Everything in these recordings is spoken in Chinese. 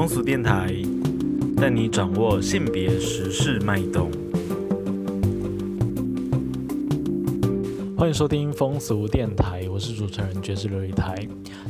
风俗电台带你掌握性别时事脉动。欢迎收听风俗电台，我是主持人爵士琉璃台。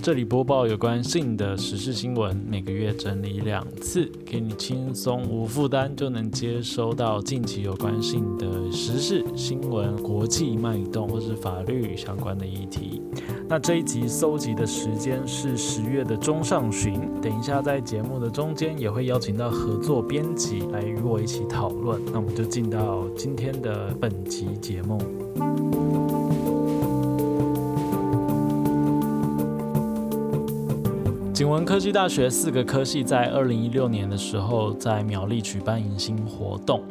这里播报有关性的时事新闻，每个月整理两次，给你轻松无负担就能接收到近期有关性的时事新闻、国际脉动或是法律相关的议题。那这一集搜集的时间是十月的中上旬，等一下在节目的中间也会邀请到合作编辑来与我一起讨论。那我们就进到今天的本集节目。景文科技大学四个科系在二零一六年的时候，在苗栗举办迎新活动。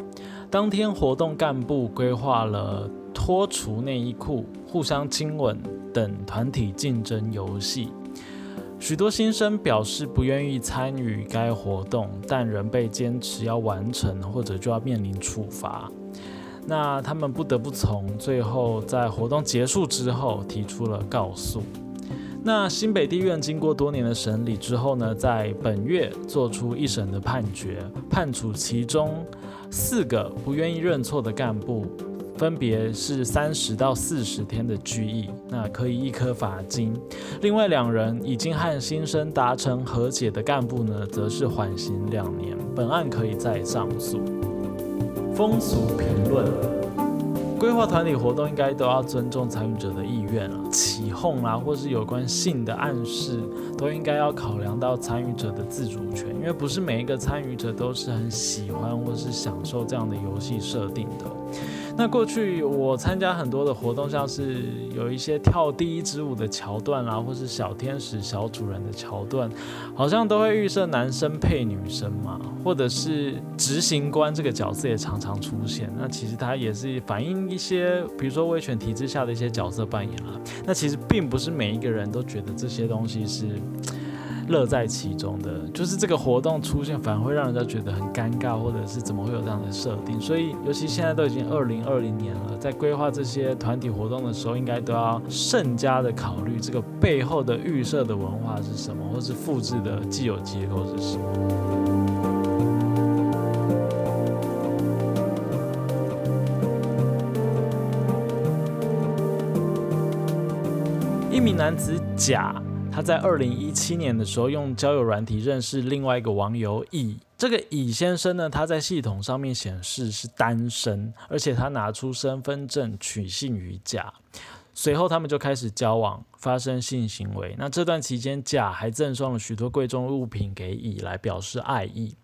当天活动干部规划了脱除内衣裤、互相亲吻等团体竞争游戏。许多新生表示不愿意参与该活动，但仍被坚持要完成，或者就要面临处罚。那他们不得不从，最后在活动结束之后提出了告诉。那新北地院经过多年的审理之后呢，在本月做出一审的判决，判处其中四个不愿意认错的干部，分别是三十到四十天的拘役，那可以一颗罚金；另外两人已经和新生达成和解的干部呢，则是缓刑两年。本案可以再上诉。风俗评论。规划团体活动应该都要尊重参与者的意愿啊，起哄啊，或是有关性的暗示，都应该要考量到参与者的自主权，因为不是每一个参与者都是很喜欢或是享受这样的游戏设定的。那过去我参加很多的活动，像是有一些跳第一支舞的桥段啦，或是小天使小主人的桥段，好像都会预设男生配女生嘛，或者是执行官这个角色也常常出现。那其实它也是反映一些，比如说威权体制下的一些角色扮演啦。那其实并不是每一个人都觉得这些东西是。乐在其中的，就是这个活动出现，反而会让人家觉得很尴尬，或者是怎么会有这样的设定？所以，尤其现在都已经二零二零年了，在规划这些团体活动的时候，应该都要慎加的考虑这个背后的预设的文化是什么，或是复制的既有结构是什么。一名男子甲。他在二零一七年的时候用交友软体认识另外一个网友乙，这个乙先生呢，他在系统上面显示是单身，而且他拿出身份证取信于甲，随后他们就开始交往，发生性行为。那这段期间，甲还赠送了许多贵重物品给乙来表示爱意。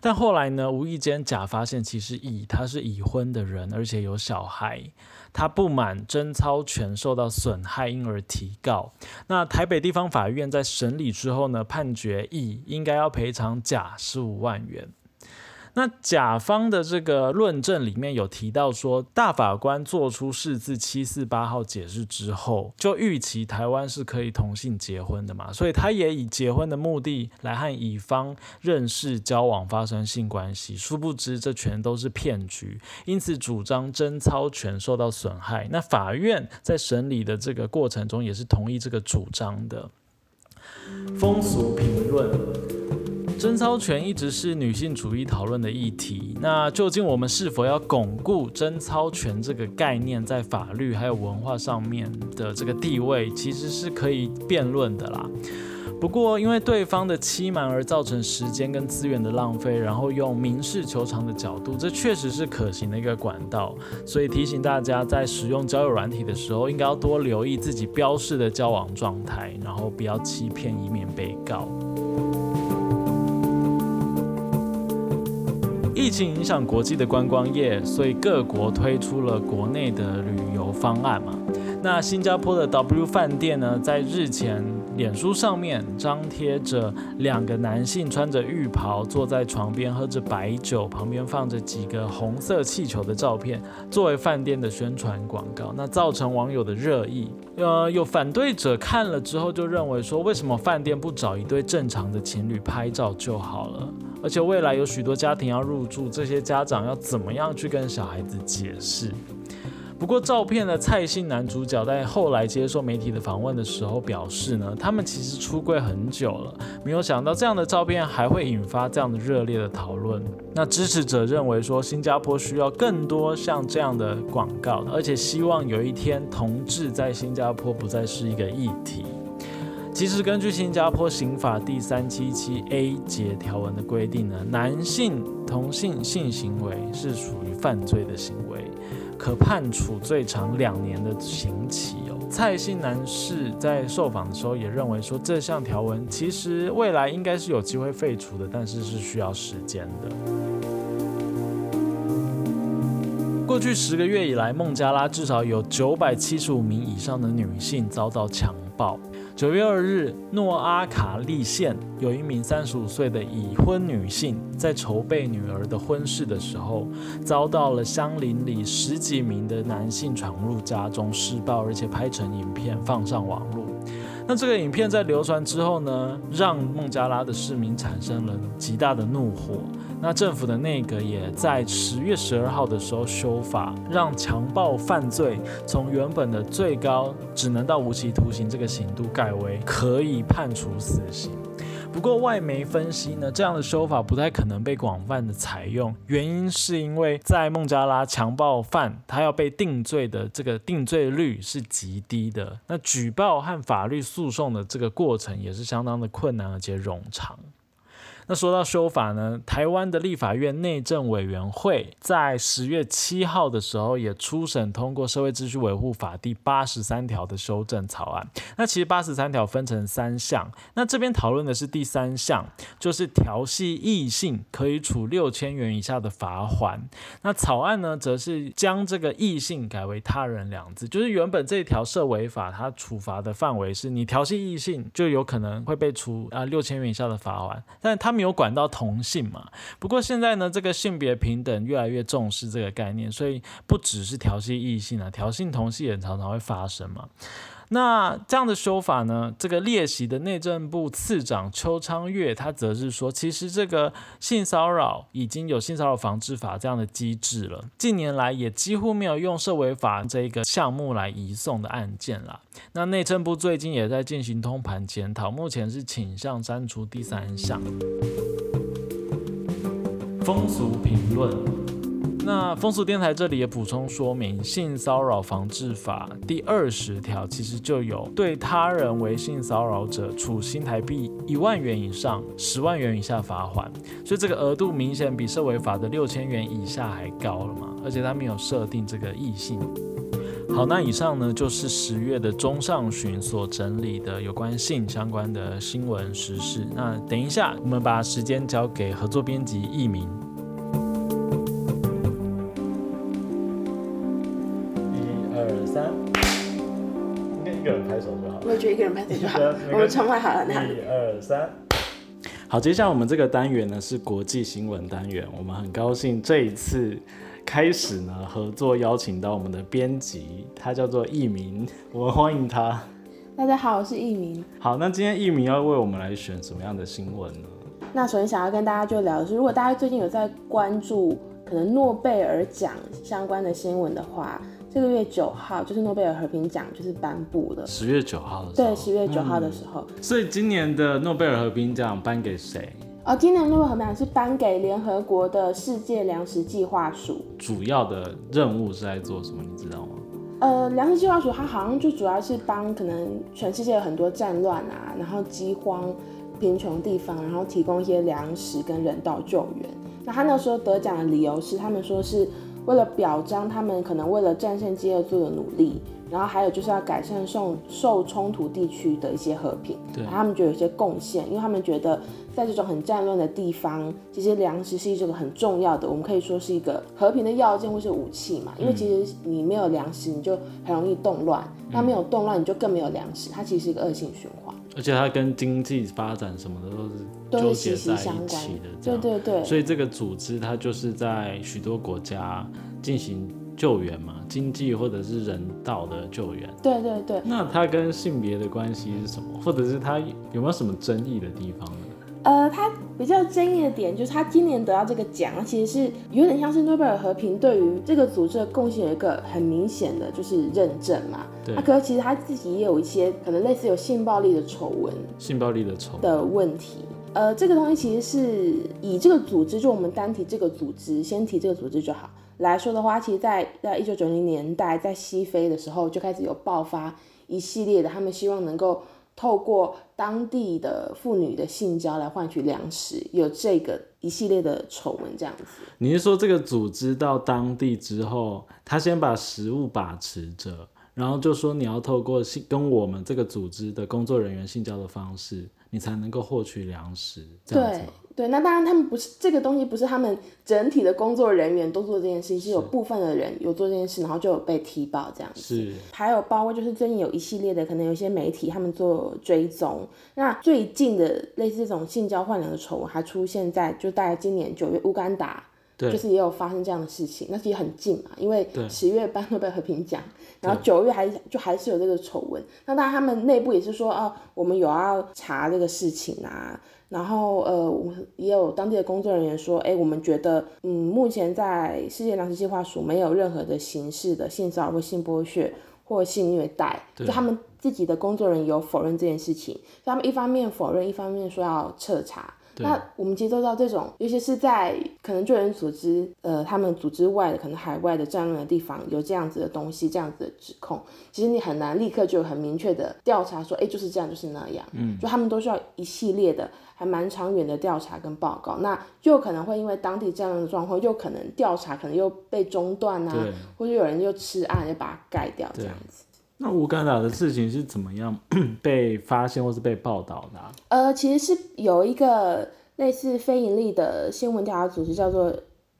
但后来呢，无意间甲发现其实乙他是已婚的人，而且有小孩。他不满贞操权受到损害，因而提告。那台北地方法院在审理之后呢，判决乙应该要赔偿甲十五万元。那甲方的这个论证里面有提到说，大法官做出释字七四八号解释之后，就预期台湾是可以同性结婚的嘛，所以他也以结婚的目的来和乙方认识、交往、发生性关系。殊不知这全都是骗局，因此主张贞操权受到损害。那法院在审理的这个过程中也是同意这个主张的。风俗评论。贞操权一直是女性主义讨论的议题。那究竟我们是否要巩固贞操权这个概念在法律还有文化上面的这个地位，其实是可以辩论的啦。不过，因为对方的欺瞒而造成时间跟资源的浪费，然后用民事求偿的角度，这确实是可行的一个管道。所以提醒大家，在使用交友软体的时候，应该要多留意自己标示的交往状态，然后不要欺骗，以免被告。疫情影响国际的观光业，所以各国推出了国内的旅游方案嘛。那新加坡的 W 饭店呢，在日前脸书上面张贴着两个男性穿着浴袍坐在床边喝着白酒，旁边放着几个红色气球的照片，作为饭店的宣传广告，那造成网友的热议。呃，有反对者看了之后就认为说，为什么饭店不找一对正常的情侣拍照就好了？而且未来有许多家庭要入住，这些家长要怎么样去跟小孩子解释？不过，照片的蔡姓男主角在后来接受媒体的访问的时候表示呢，他们其实出柜很久了，没有想到这样的照片还会引发这样的热烈的讨论。那支持者认为说，新加坡需要更多像这样的广告，而且希望有一天同志在新加坡不再是一个议题。其实，根据新加坡刑法第三七七 A 节条文的规定呢，男性同性性行为是属于犯罪的行为，可判处最长两年的刑期哦。蔡姓男士在受访的时候也认为说，这项条文其实未来应该是有机会废除的，但是是需要时间的。过去十个月以来，孟加拉至少有九百七十五名以上的女性遭到强暴。九月二日，诺阿卡利县有一名三十五岁的已婚女性，在筹备女儿的婚事的时候，遭到了乡邻里十几名的男性闯入家中施暴，而且拍成影片放上网络。那这个影片在流传之后呢，让孟加拉的市民产生了极大的怒火。那政府的内阁也在十月十二号的时候修法，让强暴犯罪从原本的最高只能到无期徒刑这个刑度改为可以判处死刑。不过外媒分析呢，这样的修法不太可能被广泛的采用，原因是因为在孟加拉强暴犯他要被定罪的这个定罪率是极低的，那举报和法律诉讼的这个过程也是相当的困难而且冗长。那说到修法呢，台湾的立法院内政委员会在十月七号的时候也初审通过《社会秩序维护法》第八十三条的修正草案。那其实八十三条分成三项，那这边讨论的是第三项，就是调戏异性可以处六千元以下的罚款。那草案呢，则是将这个异性改为他人两字，就是原本这条涉违法，它处罚的范围是你调戏异性就有可能会被处啊六千元以下的罚款，但他们。有管到同性嘛？不过现在呢，这个性别平等越来越重视这个概念，所以不只是调戏异性啊，调性同性也常常会发生嘛。那这样的修法呢？这个列席的内政部次长邱昌月，他则是说，其实这个性骚扰已经有性骚扰防治法这样的机制了，近年来也几乎没有用社违法这一个项目来移送的案件啦。那内政部最近也在进行通盘检讨，目前是倾向删除第三项风俗评论。那风俗电台这里也补充说明，《性骚扰防治法》第二十条其实就有对他人为性骚扰者处新台币一万元以上十万元以下罚款，所以这个额度明显比社违法的六千元以下还高了嘛，而且他没有设定这个异性。好，那以上呢就是十月的中上旬所整理的有关性相关的新闻时事。那等一下，我们把时间交给合作编辑易明。就一个人拍就好，我们窗外好了。一二三，好，接下来我们这个单元呢是国际新闻单元，我们很高兴这一次开始呢合作邀请到我们的编辑，他叫做艺明，我们欢迎他。大家好，我是艺明。好，那今天艺明要为我们来选什么样的新闻呢？那首先想要跟大家就聊的是，如果大家最近有在关注可能诺贝尔奖相关的新闻的话。这个月九号就是诺贝尔和平奖就是颁布了。十月九号的时候。对，十月九号的时候。所以今年的诺贝尔和平奖颁给谁？哦，今年诺贝尔和平奖是颁给联合国的世界粮食计划署。主要的任务是在做什么？你知道吗？呃，粮食计划署它好像就主要是帮可能全世界有很多战乱啊，然后饥荒、贫穷地方，然后提供一些粮食跟人道救援。那他那时候得奖的理由是，他们说是。为了表彰他们可能为了战胜饥饿做的努力，然后还有就是要改善受受冲突地区的一些和平，对，他们觉得有些贡献，因为他们觉得在这种很战乱的地方，其实粮食是一个很重要的，我们可以说是一个和平的要件或是武器嘛，因为其实你没有粮食，你就很容易动乱，那没有动乱，你就更没有粮食，它其实是一个恶性循环。而且它跟经济发展什么的都是纠结在一起的，对对对。所以这个组织它就是在许多国家进行救援嘛，经济或者是人道的救援。对对对。那它跟性别的关系是什么？或者是它有没有什么争议的地方呢？呃，他比较争议的点就是他今年得到这个奖，其实是有点像是诺贝尔和平对于这个组织的贡献有一个很明显的就是认证嘛。对那可是其实他自己也有一些可能类似有性暴力的丑闻性暴力的丑，的问题。呃，这个东西其实是以这个组织，就我们单提这个组织，先提这个组织就好来说的话，其实在在一九九零年代，在西非的时候就开始有爆发一系列的，他们希望能够透过当地的妇女的性交来换取粮食，有这个一系列的丑闻这样子。你是说这个组织到当地之后，他先把食物把持着，然后就说你要透过性跟我们这个组织的工作人员性交的方式，你才能够获取粮食，这样子对？对，那当然他们不是这个东西，不是他们整体的工作人员都做这件事情，是有部分的人有做这件事，然后就有被踢爆这样子。是还有包括就是最近有一系列的，可能有一些媒体他们做追踪。那最近的类似这种性交换粮的丑闻，还出现在就大概今年九月，乌干达对就是也有发生这样的事情。那其实很近嘛，因为对十月颁诺贝尔和平奖，然后九月还就还是有这个丑闻。那当然他们内部也是说，哦，我们有要查这个事情啊。然后呃，我们也有当地的工作人员说，哎，我们觉得，嗯，目前在世界粮食计划署没有任何的形式的性骚扰或性剥削或性虐待，就他们自己的工作人员有否认这件事情，所以他们一方面否认，一方面说要彻查。那我们接收到这种，尤其是在可能救援组织，呃，他们组织外的，可能海外的战乱的地方，有这样子的东西，这样子的指控，其实你很难立刻就有很明确的调查说，哎，就是这样，就是那样。嗯，就他们都需要一系列的，还蛮长远的调查跟报告。那就可能会因为当地这样的状况，又可能调查可能又被中断啊，或者有人又吃案，就把它盖掉这样子。那乌干达的事情是怎么样 被发现或是被报道的、啊？呃，其实是有一个类似非盈利的新闻调查组织，叫做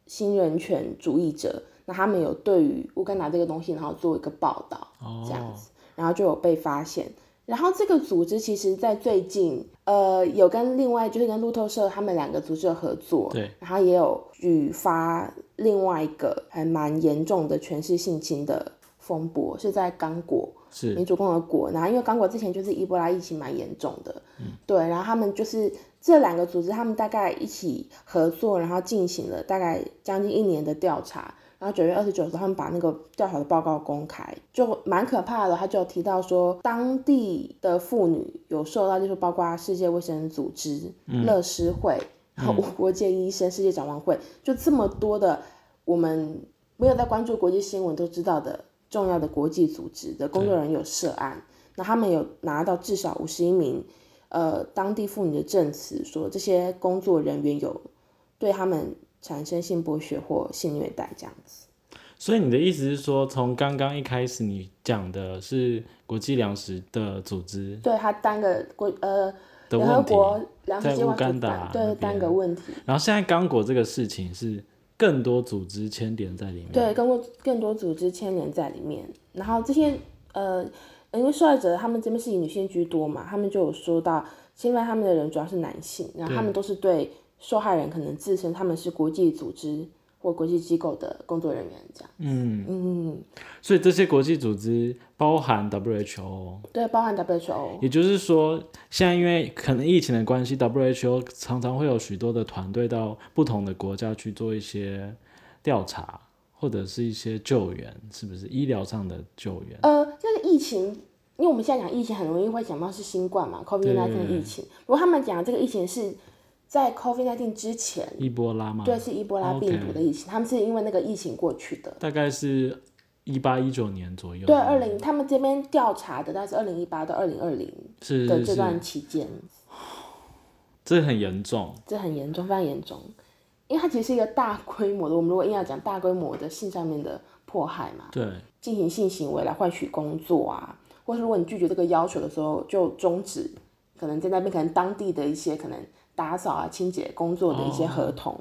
新人权主义者。那他们有对于乌干达这个东西，然后做一个报道，哦这样子，然后就有被发现。然后这个组织其实，在最近，呃，有跟另外就是跟路透社他们两个组织有合作，对，然后也有举发另外一个还蛮严重的权势性侵的风波，是在刚果，是。民主共和国，然后因为刚果之前就是伊波拉疫情蛮严重的，对，然后他们就是这两个组织，他们大概一起合作，然后进行了大概将近一年的调查，然后九月二十九日他们把那个调查的报告公开，就蛮可怕的，他就有提到说当地的妇女有受到，就是包括世界卫生组织、乐施会。然后国界医生、世界展望会，就这么多的我们没有在关注国际新闻都知道的重要的国际组织的工作人员有涉案，那他们有拿到至少五十一名呃当地妇女的证词，说这些工作人员有对他们产生性剥削或性虐待这样子。所以你的意思是说，从刚刚一开始你讲的是国际粮食的组织对他单个国呃的联合，国粮食在计划乌干达单对单个问题，然后现在刚果这个事情是更多组织牵连在里面。对，更多更多组织牵连在里面。然后这些呃，因为受害者他们这边是以女性居多嘛，他们就有说到侵犯他们的人主要是男性，然后他们都是对受害人可能自身他们是国际组织或国际机构的工作人员这样。嗯，嗯，所以这些国际组织包含 WHO，对，包含 WHO。也就是说，现在因为可能疫情的关系，WHO 常常会有许多的团队到不同的国家去做一些调查，或者是一些救援，是不是医疗上的救援？呃，这个疫情，因为我们现在讲疫情，很容易会想到是新冠嘛，COVID-19 对疫情。如果他们讲的这个疫情是在 COVID-19 之前，伊波拉嘛？对，是伊波拉病毒的疫情他们是因为那个疫情过去的。大概是一八一九年左右。对，二零他们这边调查的，大概是二零一八到二零二零的这段期间，这很严重。这很严重，非常严重，因为它其实是一个大规模的，我们如果硬要讲大规模的性上面的迫害嘛，对，进行性行为来换取工作啊，或是如果你拒绝这个要求的时候，就终止可能在那边可能当地的一些可能打扫啊、清洁工作的一些合同。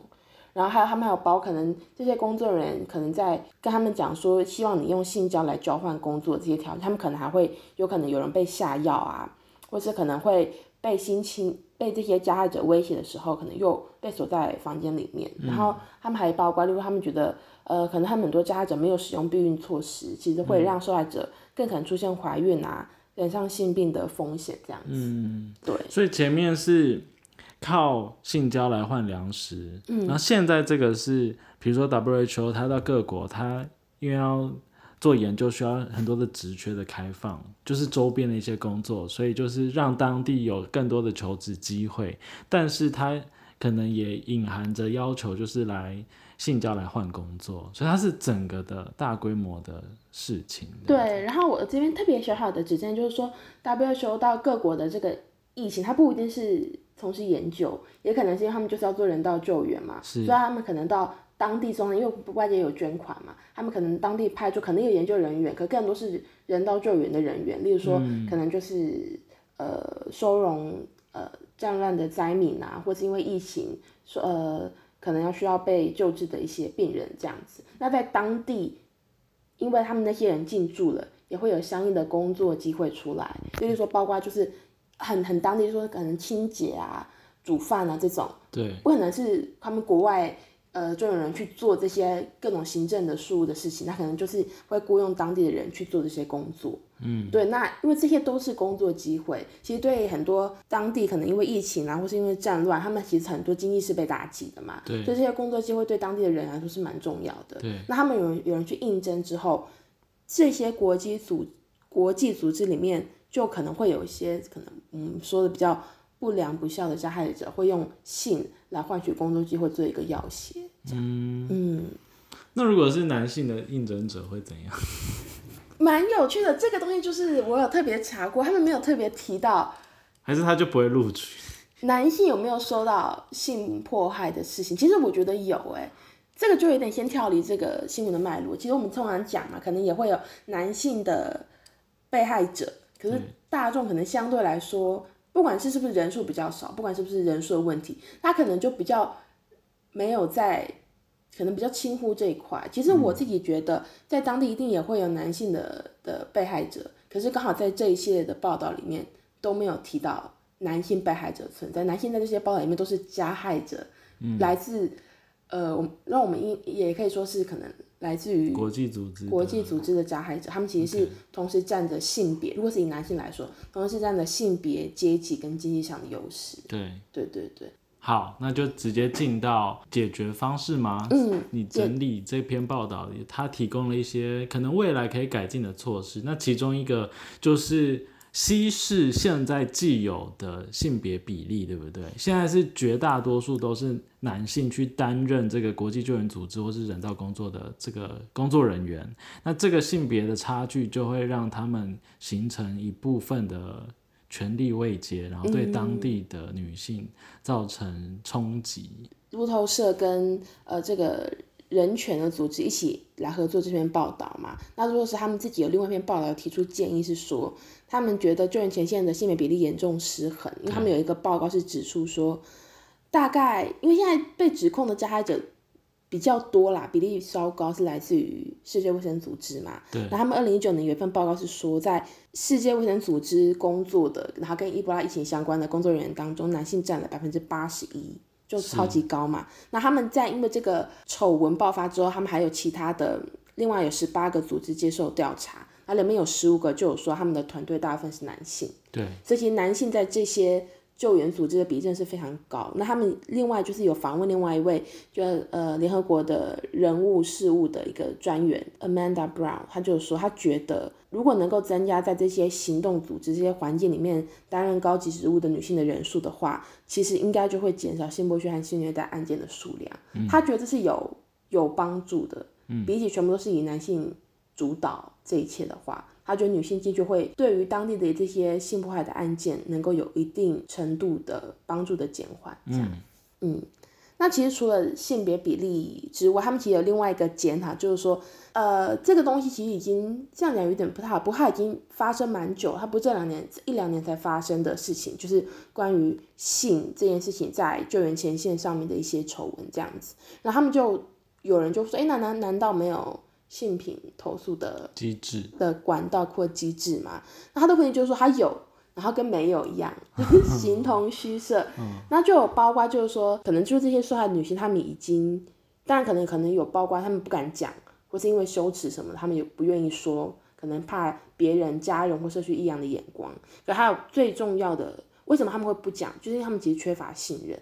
然后还有他们还有包可能这些工作人员可能在跟他们讲说，希望你用性交来交换工作这些条件，他们可能还会有可能有人被下药啊，或是可能会被性侵被这些加害者威胁的时候，可能又被锁在房间里面。然后他们还包括，例如他们觉得，呃，可能他们很多加害者没有使用避孕措施，其实会让受害者更可能出现怀孕啊、染上性病的风险这样子。嗯，对所以前面是靠性交来换粮食。嗯，然后现在这个是，比如说 WHO，它到各国，它因为要做研究，需要很多的职缺的开放，就是周边的一些工作，所以就是让当地有更多的求职机会，但是它可能也隐含着要求，就是来。性交来换工作，所以它是整个的大规模的事情。对，然后我这边特别小小的指正就是说，WHO 到各国的这个疫情，它不一定是从事研究，也可能是因为他们就是要做人道救援嘛，所以他们可能到当地中，因为外界有捐款嘛，他们可能当地派出可能有研究人员，可更多是人道救援的人员，例如说可能就是呃收容呃战乱的灾民啊，或是因为疫情说呃。可能要需要被救治的一些病人这样子，那在当地，因为他们那些人进驻了，也会有相应的工作机会出来，就是说，包括就是很很当地说可能清洁啊、煮饭啊这种，对，不可能是他们国外。呃，就有人去做这些各种行政的事务的事情，那可能就是会雇佣当地的人去做这些工作。嗯，对，那因为这些都是工作机会，其实对很多当地可能因为疫情啊，或是因为战乱，他们其实很多经济是被打击的嘛。对，所以这些工作机会对当地的人来说是蛮重要的。对，那他们有人有人去应征之后，这些国际组国际组织里面就可能会有一些可能，嗯，说的比较。不良不孝的加害者会用性来换取工作机会，做一个要挟。嗯嗯，那如果是男性的应征者会怎样？蛮有趣的，这个东西就是我有特别查过，他们没有特别提到，还是他就不会录取？男性有没有受到性迫害的事情？其实我觉得有，哎，这个就有点先跳离这个新闻的脉络。其实我们通常讲嘛，可能也会有男性的被害者，可是大众可能相对来说。不管是是不是人数比较少，不管是不是人数的问题，他可能就比较没有在，可能比较轻忽这一块。其实我自己觉得，在当地一定也会有男性的的被害者，可是刚好在这一系列的报道里面都没有提到男性被害者存在。男性在这些报道里面都是加害者，来自呃，我让我们应也可以说是可能。来自于国际组织，国际组织的加害者，他们其实是同时占着性别，如果是以男性来说，同时是占着性别、阶级跟经济上的优势。对，对对对。好，那就直接进到解决方式吗？嗯，你整理这篇报道，它提供了一些可能未来可以改进的措施。那其中一个就是。稀释现在既有的性别比例，对不对？现在是绝大多数都是男性去担任这个国际救援组织或是人道工作的这个工作人员，那这个性别的差距就会让他们形成一部分的权力位阶，然后对当地的女性造成冲击。路透社跟呃这个。人权的组织一起来合作这篇报道嘛？那如果是他们自己有另外一篇报道提出建议，是说他们觉得救援前线的性别比例严重失衡，因为他们有一个报告是指出说，大概因为现在被指控的加害者比较多啦，比例稍高，是来自于世界卫生组织嘛？对。那他们二零一九年有一份报告是说，在世界卫生组织工作的，然后跟伊波拉疫情相关的工作人员当中，男性占了百分之八十一。就超级高嘛，那他们在因为这个丑闻爆发之后，他们还有其他的，另外有十八个组织接受调查，那里面有十五个就有说他们的团队大部分是男性，对，这些男性在这些。救援组织的比例是非常高。那他们另外就是有访问另外一位，就呃联合国的人物事务的一个专员 Amanda Brown，他就说他觉得如果能够增加在这些行动组织这些环境里面担任高级职务的女性的人数的话，其实应该就会减少性剥削和性虐待案件的数量。他觉得这是有有帮助的，比起全部都是以男性主导这一切的话。他觉得女性进去会对于当地的这些性迫害的案件能够有一定程度的帮助的减缓，这样，嗯，那其实除了性别比例之外，他们其实有另外一个检讨，就是说，呃，这个东西其实已经这样讲有点不太好，不过它已经发生蛮久，它不是这两年一两年才发生的事情，就是关于性这件事情在救援前线上面的一些丑闻这样子，然后他们就有人就说，哎，那难难道没有？性品投诉的机制的管道或机制嘛，那他的问题就是说他有，然后跟没有一样，形同虚设。那就有包括就是说，可能就是这些受害女性，她们已经，当然可能可能有包括她们不敢讲，或是因为羞耻什么，她们也不愿意说，可能怕别人、家人或社区异样的眼光。可还有最重要的。为什么他们会不讲？就是因为他们其实缺乏信任。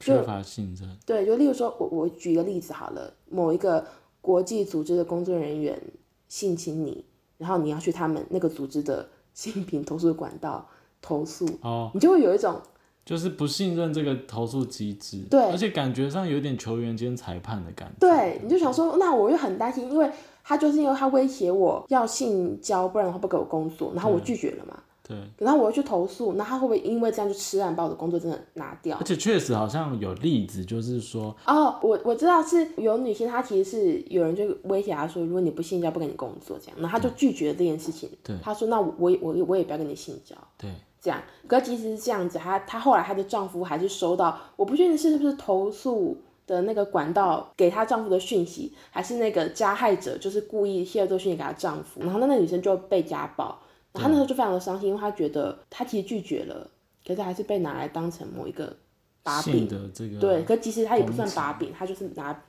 缺乏信任。对，就例如说，我我举一个例子好了，某一个国际组织的工作人员性侵你，然后你要去他们那个组织的性平投诉管道投诉，哦，你就会有一种就是不信任这个投诉机制，对。而且感觉上有点球员兼裁判的感觉。对，你就想说，那我就很担心，因为他就是因为他威胁我要性交，不然的话不给我工作，然后我拒绝了嘛，对，然后我又去投诉，那他会不会因为这样就吃然把我的工作真的拿掉而？且确实好像有例子，就是说，哦，我我知道是有女性，她其实是有人就威胁她说，如果你不性交，不跟你工作这样，然后她就拒绝了这件事情。对她说那我我我也不要跟你性交对，这样。可即使是这样子，她她后来她的丈夫还是收到，我不确定是不是投诉的那个管道给她丈夫的讯息，还是那个加害者就是故意泄露这个讯息给她丈夫，然后那那女生就被家暴，然后她那时候就非常的伤心，因为他觉得他其实拒绝了，可是还是被拿来当成某一个把柄性。的这个对，可其实他也不算把柄，他就是拿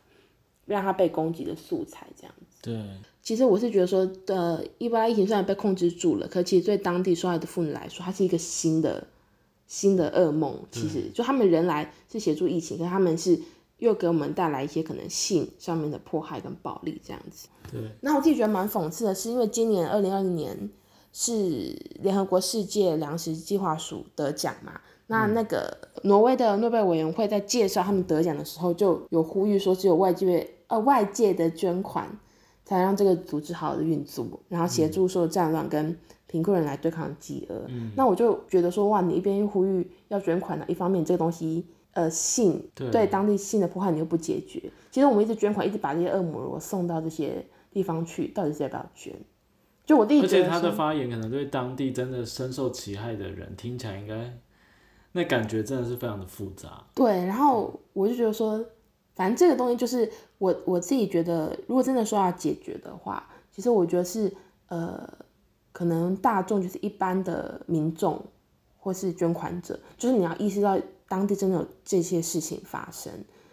让他被攻击的素材这样子。对其实我是觉得说，呃，伊波拉疫情虽然被控制住了，可其实对当地受害的妇女来说，它是一个新的新的噩梦。其实就他们人来是协助疫情，可是他们是又给我们带来一些可能性上面的迫害跟暴力这样子。对那我自己觉得蛮讽刺的是，因为今年二零二零年是联合国世界粮食计划署得奖嘛，那那个挪威的诺贝尔委员会在介绍他们得奖的时候，就有呼吁说，只有外界呃外界的捐款才让这个组织好好的运作，然后协助受战乱跟贫困人来对抗饥饿。那我就觉得说，哇，你一边呼吁要捐款呢，一方面这个东西。呃，性对对当地性的破坏你又不解决，其实我们一直捐款，一直把这些恶魔如果送到这些地方去，到底是要不要捐？就我自己而且他的发言可能对当地真的深受其害的人听起来应该，那感觉真的是非常的复杂。对，然后我就觉得说，反正这个东西就是我我自己觉得，如果真的说要解决的话，其实我觉得是呃，可能大众就是一般的民众或是捐款者，就是你要意识到当地真的有这些事情发生。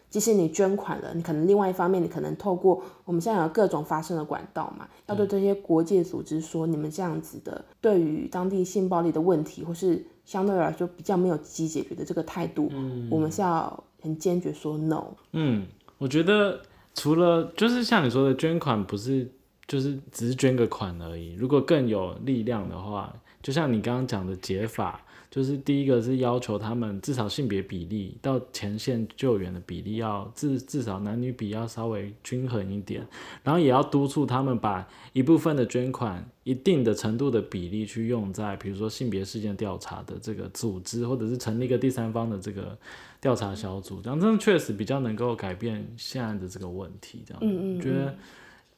即使你捐款了，你可能另外一方面，你可能透过我们现在有各种发声的管道嘛，要对这些国际组织说，你们这样子的对于当地性暴力的问题，或是相对来说比较没有积极解决的这个态度，我们是要很坚决说 no。嗯，我觉得除了就是像你说的捐款，不是就是只是捐个款而已。如果更有力量的话，就像你刚刚讲的解法，就是第一个是要求他们至少性别比例到前线救援的比例要至至少男女比要稍微均衡一点，然后也要督促他们把一部分的捐款一定的程度的比例去用在比如说性别事件调查的这个组织，或者是成立一个第三方的这个调查小组，这样真的确实比较能够改变现在的这个问题。这样，嗯嗯我觉得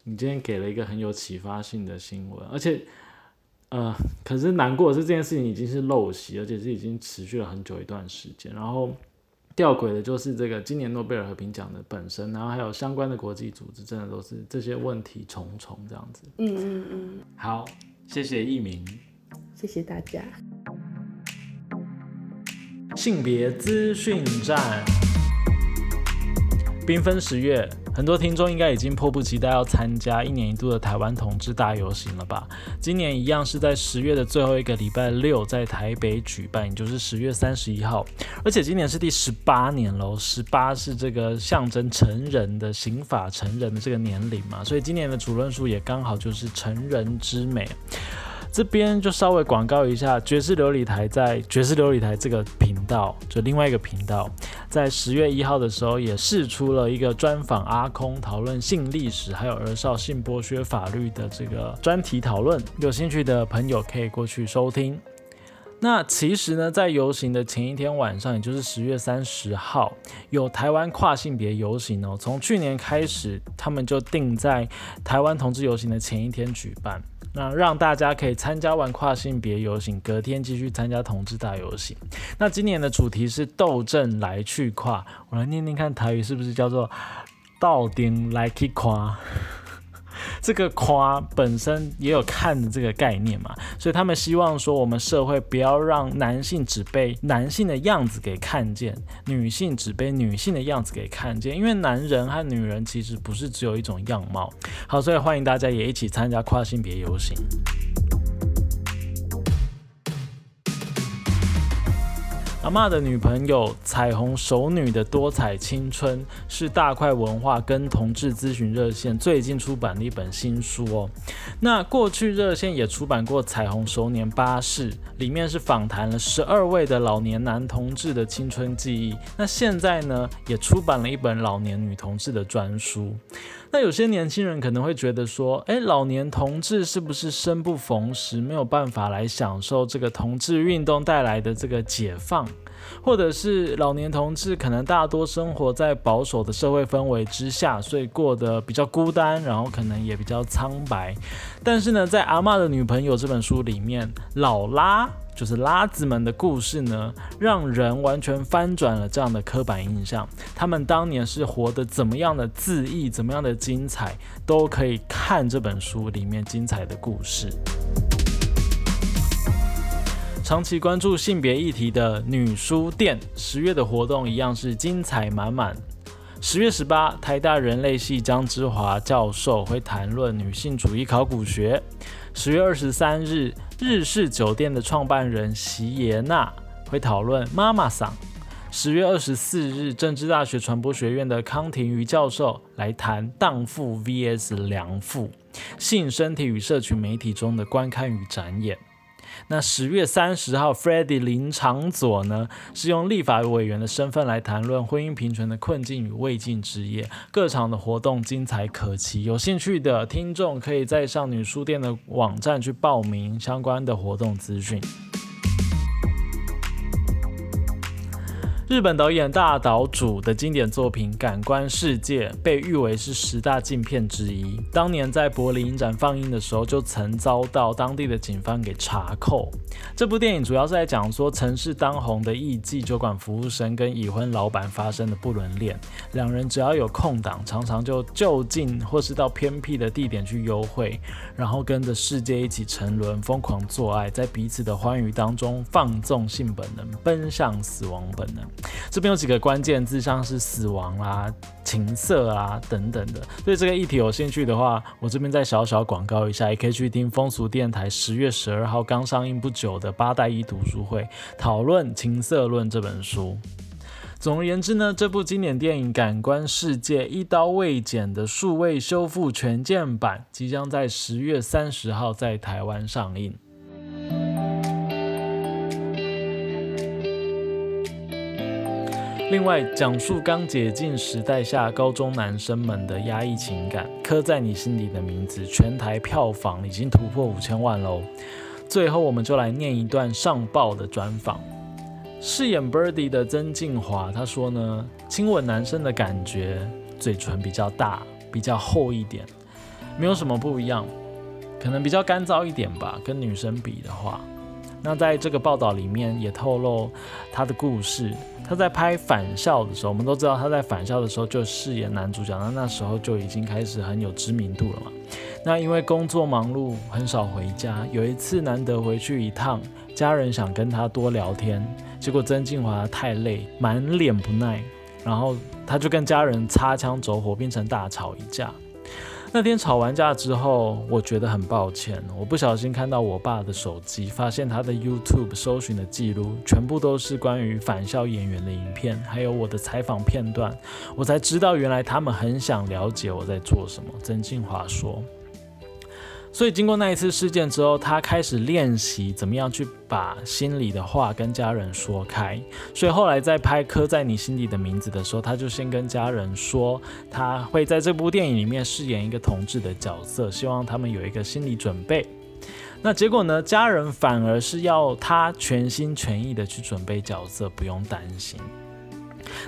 你今天给了一个很有启发性的新闻，而且。呃，可是难过的是这件事情已经是陋习，而且是已经持续了很久一段时间。然后吊诡的就是这个今年诺贝尔和平奖的本身，然后还有相关的国际组织，真的都是这些问题重重这样子。嗯嗯嗯，好，谢谢艺名。谢谢大家。性别资讯站，缤纷十月，很多听众应该已经迫不及待要参加一年一度的台湾同志大游行了吧？今年一样是在十月的最后一个礼拜六在台北举办，也就是十月三十一号。而且今年是第十八年喽，十八是这个象征成人的刑法成人的这个年龄嘛，所以今年的主论述也刚好就是成人之美。这边就稍微广告一下，爵士琉璃台在爵士琉璃台这个频道，就另外一个频道，在十月一号的时候也试出了一个专访阿空，讨论性历史还有儿少性剥削法律的这个专题讨论，有兴趣的朋友可以过去收听。那其实呢，在游行的前一天晚上，也就是十月三十号，有台湾跨性别游行哦。从去年开始，他们就定在台湾同志游行的前一天举办，那让大家可以参加完跨性别游行，隔天继续参加同志大游行。那今年的主题是斗争来去跨，我来念念看台语是不是叫做斗阵来去跨。这个夸本身也有看的这个概念嘛，所以他们希望说，我们社会不要让男性只被男性的样子给看见，女性只被女性的样子给看见，因为男人和女人其实不是只有一种样貌。好，所以欢迎大家也一起参加跨性别游行。阿嬷的女朋友彩虹熟女的多彩青春是大块文化跟同志咨询热线最近出版的一本新书哦。那过去热线也出版过《彩虹熟年巴士》，里面是访谈了十二位的老年男同志的青春记忆。那现在呢，也出版了一本老年女同志的专书。那有些年轻人可能会觉得说，诶，老年同志是不是生不逢时，没有办法来享受这个同志运动带来的这个解放，或者是老年同志可能大多生活在保守的社会氛围之下，所以过得比较孤单，然后可能也比较苍白。但是呢，在《阿妈的女朋友》这本书里面，老拉。就是拉子们的故事呢，让人完全翻转了这样的刻板印象。他们当年是活得怎么样的恣意，怎么样的精彩，都可以看这本书里面精彩的故事。长期关注性别议题的女书店，十月的活动一样是精彩满满。十月十八，台大人类系江之华教授会谈论女性主义考古学。十月二十三日。日式酒店的创办人席耶娜会讨论妈妈桑。十月二十四日，政治大学传播学院的康廷瑜教授来谈荡妇 VS 良妇，性身体与社群媒体中的观看与展演。那十月三十号 f r e d d y 林长佐呢，是用立法委员的身份来谈论婚姻平权的困境与未尽之业。各场的活动精彩可期，有兴趣的听众可以在上女书店的网站去报名相关的活动资讯。日本导演大岛主的经典作品《感官世界》被誉为是十大禁片之一。当年在柏林影展放映的时候，就曾遭到当地的警方给查扣。这部电影主要是在讲说城市当红的艺妓酒馆服务生跟已婚老板发生的不伦恋，两人只要有空档，常常就就近或是到偏僻的地点去幽会，然后跟着世界一起沉沦，疯狂做爱，在彼此的欢愉当中放纵性本能，奔向死亡本能。这边有几个关键字，像是死亡啦、情色啊等等的。对这个议题有兴趣的话，我这边再小小广告一下，也可以去听风俗电台十月十二号刚上映不久的八代一读书会，讨论《情色论》这本书。总而言之呢，这部经典电影《感官世界》一刀未剪的数位修复全键版，即将在十月三十号在台湾上映。另外，讲述刚解禁时代下高中男生们的压抑情感，刻在你心底的名字，全台票房已经突破五千万喽。最后，我们就来念一段上报的专访。饰演 Birdy 的曾静华他说呢，亲吻男生的感觉，嘴唇比较大，比较厚一点，没有什么不一样，可能比较干燥一点吧，跟女生比的话。那在这个报道里面也透露他的故事。他在拍《返校》的时候，我们都知道他在《返校》的时候就饰演男主角，那那时候就已经开始很有知名度了嘛。那因为工作忙碌，很少回家。有一次难得回去一趟，家人想跟他多聊天，结果曾静华太累，满脸不耐，然后他就跟家人擦枪走火，变成大吵一架。那天吵完架之后，我觉得很抱歉。我不小心看到我爸的手机，发现他的 YouTube 搜寻的记录全部都是关于返校演员的影片，还有我的采访片段。我才知道，原来他们很想了解我在做什么。曾静华说。所以经过那一次事件之后，他开始练习怎么样去把心里的话跟家人说开。所以后来在拍《刻在你心底的名字》的时候，他就先跟家人说，他会在这部电影里面饰演一个同志的角色，希望他们有一个心理准备。那结果呢？家人反而是要他全心全意的去准备角色，不用担心。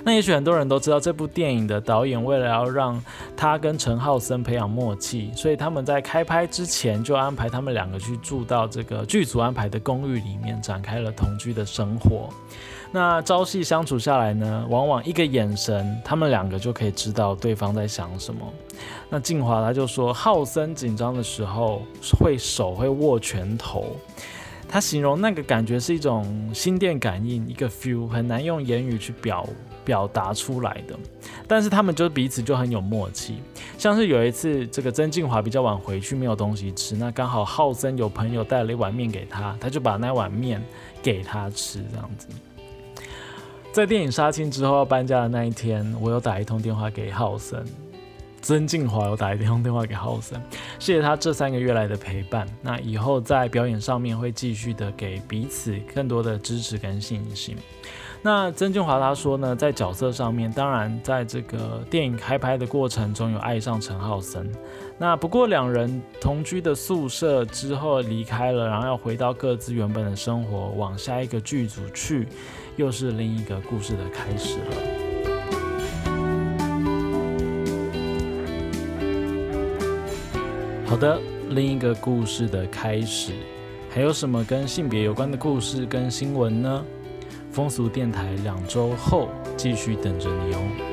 那也许很多人都知道，这部电影的导演为了要让他跟陈浩森培养默契，所以他们在开拍之前就安排他们两个去住到这个剧组安排的公寓里面，展开了同居的生活。那朝夕相处下来呢，往往一个眼神，他们两个就可以知道对方在想什么。那静华他就说，浩森紧张的时候会手会握拳头。他形容那个感觉是一种心电感应，一个 feel 很难用言语去表表达出来的。但是他们就彼此就很有默契，像是有一次这个曾静华比较晚回去，没有东西吃，那刚好浩森有朋友带了一碗面给他，他就把那碗面给他吃，这样子。在电影杀青之后要搬家的那一天，我有打一通电话给浩森，曾静华有打一通电话给浩森，谢谢他这三个月来的陪伴。那以后在表演上面会继续的给彼此更多的支持跟信心。那曾俊华他说呢，在角色上面，当然在这个电影开拍的过程中有爱上陈浩森。那不过两人同居的宿舍之后离开了，然后要回到各自原本的生活，往下一个剧组去，又是另一个故事的开始了。好的，另一个故事的开始，还有什么跟性别有关的故事跟新闻呢？风俗电台两周后继续等着你哦。